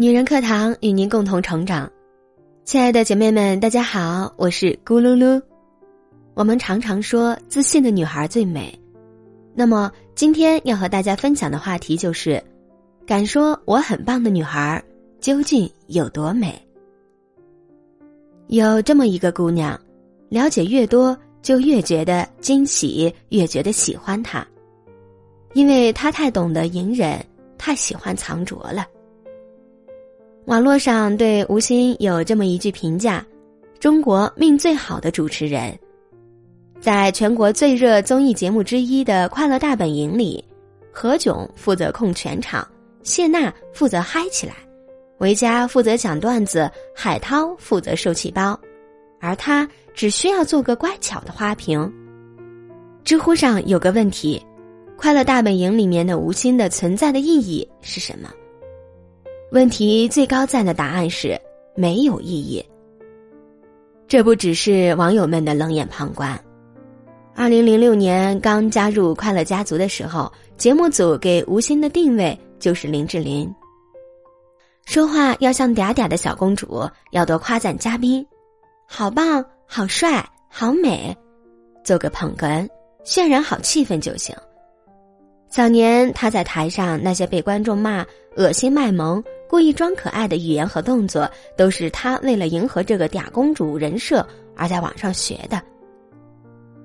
女人课堂与您共同成长，亲爱的姐妹们，大家好，我是咕噜噜。我们常常说自信的女孩最美，那么今天要和大家分享的话题就是，敢说我很棒的女孩究竟有多美？有这么一个姑娘，了解越多，就越觉得惊喜，越觉得喜欢她，因为她太懂得隐忍，太喜欢藏拙了。网络上对吴昕有这么一句评价：“中国命最好的主持人，在全国最热综艺节目之一的《快乐大本营》里，何炅负责控全场，谢娜负责嗨起来，维嘉负责讲段子，海涛负责受气包，而他只需要做个乖巧的花瓶。”知乎上有个问题：“快乐大本营里面的吴昕的存在的意义是什么？”问题最高赞的答案是没有意义。这不只是网友们的冷眼旁观。二零零六年刚加入快乐家族的时候，节目组给吴昕的定位就是林志玲。说话要像嗲嗲的小公主，要多夸赞嘉宾，好棒、好帅、好美，做个捧哏，渲染好气氛就行。早年他在台上那些被观众骂恶心卖萌。故意装可爱的语言和动作，都是他为了迎合这个嗲公主人设而在网上学的。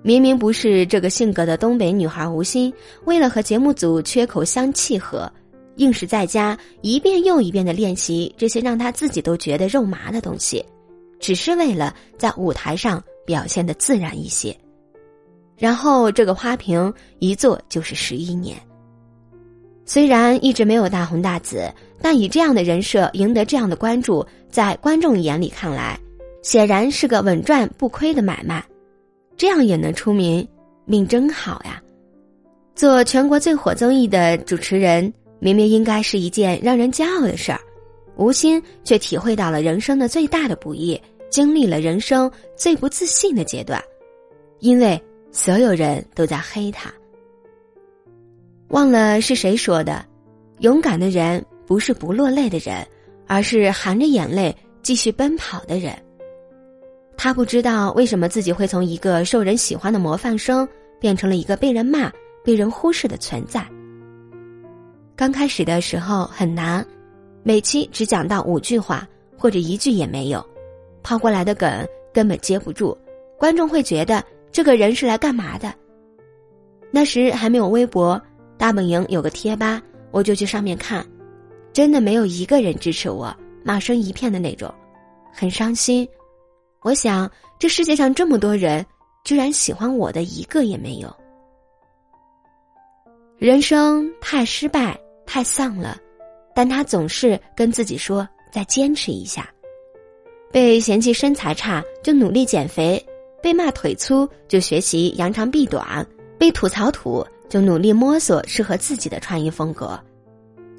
明明不是这个性格的东北女孩吴昕，为了和节目组缺口相契合，硬是在家一遍又一遍的练习这些让她自己都觉得肉麻的东西，只是为了在舞台上表现的自然一些。然后这个花瓶一做就是十一年。虽然一直没有大红大紫，但以这样的人设赢得这样的关注，在观众眼里看来，显然是个稳赚不亏的买卖。这样也能出名，命真好呀！做全国最火综艺的主持人，明明应该是一件让人骄傲的事儿，吴昕却体会到了人生的最大的不易，经历了人生最不自信的阶段，因为所有人都在黑他。忘了是谁说的，勇敢的人不是不落泪的人，而是含着眼泪继续奔跑的人。他不知道为什么自己会从一个受人喜欢的模范生变成了一个被人骂、被人忽视的存在。刚开始的时候很难，每期只讲到五句话或者一句也没有，抛过来的梗根本接不住，观众会觉得这个人是来干嘛的。那时还没有微博。大本营有个贴吧，我就去上面看，真的没有一个人支持我，骂声一片的那种，很伤心。我想，这世界上这么多人，居然喜欢我的一个也没有。人生太失败，太丧了，但他总是跟自己说再坚持一下。被嫌弃身材差就努力减肥，被骂腿粗就学习扬长避短，被吐槽土。就努力摸索适合自己的穿衣风格。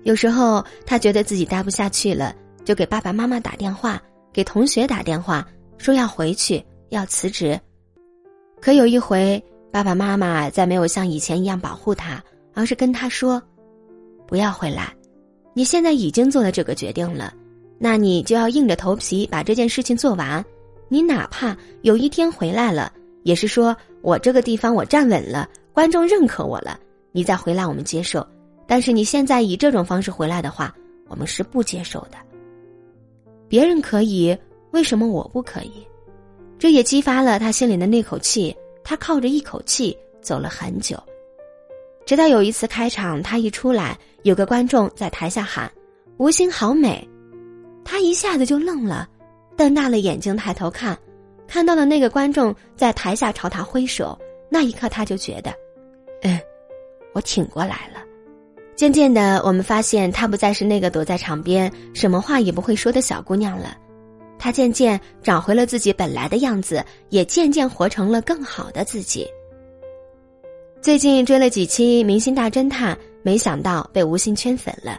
有时候他觉得自己待不下去了，就给爸爸妈妈打电话，给同学打电话，说要回去，要辞职。可有一回，爸爸妈妈再没有像以前一样保护他，而是跟他说：“不要回来，你现在已经做了这个决定了，那你就要硬着头皮把这件事情做完。你哪怕有一天回来了，也是说我这个地方我站稳了。”观众认可我了，你再回来我们接受。但是你现在以这种方式回来的话，我们是不接受的。别人可以，为什么我不可以？这也激发了他心里的那口气。他靠着一口气走了很久，直到有一次开场，他一出来，有个观众在台下喊：“吴昕好美。”他一下子就愣了，瞪大了眼睛抬头看，看到了那个观众在台下朝他挥手。那一刻，他就觉得。嗯，我挺过来了。渐渐的，我们发现她不再是那个躲在场边、什么话也不会说的小姑娘了。她渐渐找回了自己本来的样子，也渐渐活成了更好的自己。最近追了几期《明星大侦探》，没想到被吴昕圈粉了。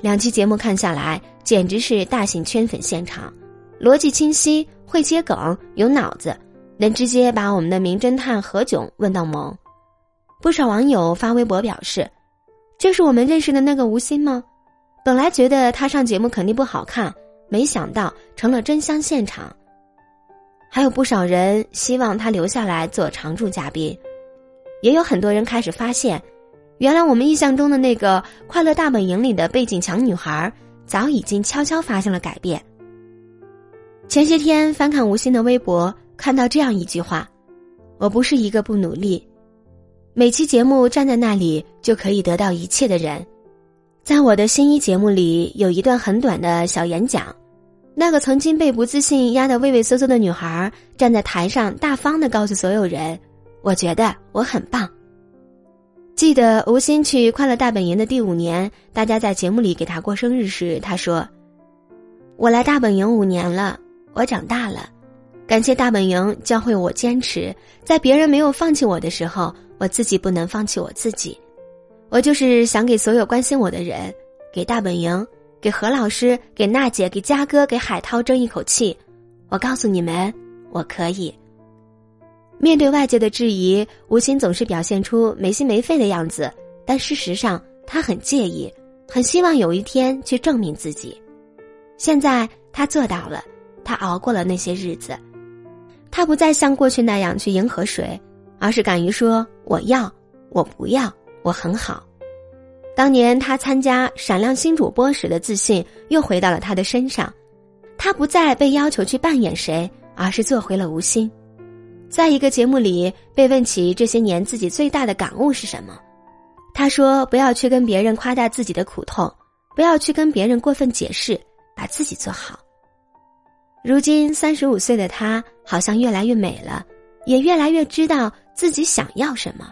两期节目看下来，简直是大型圈粉现场，逻辑清晰，会接梗，有脑子，能直接把我们的名侦探何炅问到懵。不少网友发微博表示：“就是我们认识的那个吴昕吗？本来觉得他上节目肯定不好看，没想到成了真香现场。还有不少人希望他留下来做常驻嘉宾，也有很多人开始发现，原来我们印象中的那个《快乐大本营》里的背景墙女孩，早已经悄悄发生了改变。前些天翻看吴昕的微博，看到这样一句话：“我不是一个不努力，每期节目站在那里就可以得到一切的人。”在我的新一节目里，有一段很短的小演讲。那个曾经被不自信压得畏畏缩缩的女孩，站在台上，大方的告诉所有人：“我觉得我很棒。”记得吴昕去《快乐大本营》的第五年，大家在节目里给她过生日时，她说：“我来大本营五年了，我长大了，感谢大本营教会我坚持，在别人没有放弃我的时候，我自己不能放弃我自己。我就是想给所有关心我的人，给大本营。”给何老师、给娜姐、给佳哥、给海涛争一口气，我告诉你们，我可以。面对外界的质疑，吴昕总是表现出没心没肺的样子，但事实上他很介意，很希望有一天去证明自己。现在他做到了，他熬过了那些日子，他不再像过去那样去迎合谁，而是敢于说我要，我不要，我很好。当年他参加《闪亮新主播》时的自信又回到了他的身上，他不再被要求去扮演谁，而是做回了吴昕。在一个节目里被问起这些年自己最大的感悟是什么，他说：“不要去跟别人夸大自己的苦痛，不要去跟别人过分解释，把自己做好。”如今三十五岁的他，好像越来越美了，也越来越知道自己想要什么。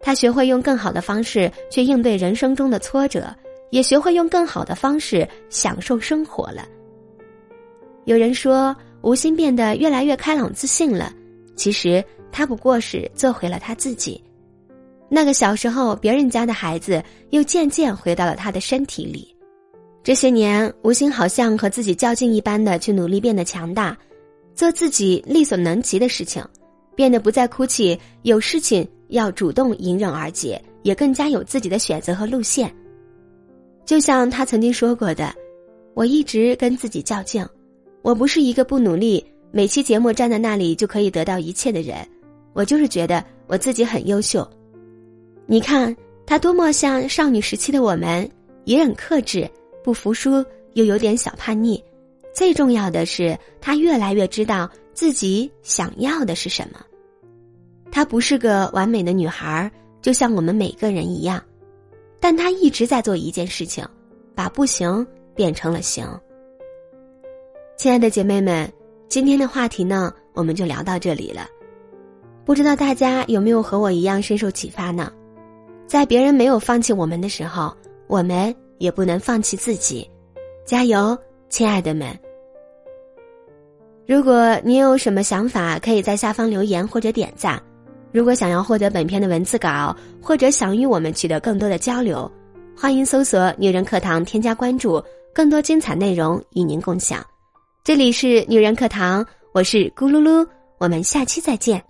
他学会用更好的方式去应对人生中的挫折，也学会用更好的方式享受生活了。有人说吴昕变得越来越开朗自信了，其实他不过是做回了他自己。那个小时候别人家的孩子，又渐渐回到了他的身体里。这些年，吴昕好像和自己较劲一般的去努力变得强大，做自己力所能及的事情，变得不再哭泣，有事情。要主动迎刃而解，也更加有自己的选择和路线。就像他曾经说过的：“我一直跟自己较劲，我不是一个不努力，每期节目站在那里就可以得到一切的人。我就是觉得我自己很优秀。你看他多么像少女时期的我们，也很克制，不服输，又有点小叛逆。最重要的是，他越来越知道自己想要的是什么。”她不是个完美的女孩，就像我们每个人一样，但她一直在做一件事情，把不行变成了行。亲爱的姐妹们，今天的话题呢，我们就聊到这里了。不知道大家有没有和我一样深受启发呢？在别人没有放弃我们的时候，我们也不能放弃自己。加油，亲爱的们！如果你有什么想法，可以在下方留言或者点赞。如果想要获得本片的文字稿，或者想与我们取得更多的交流，欢迎搜索“女人课堂”添加关注，更多精彩内容与您共享。这里是女人课堂，我是咕噜噜，我们下期再见。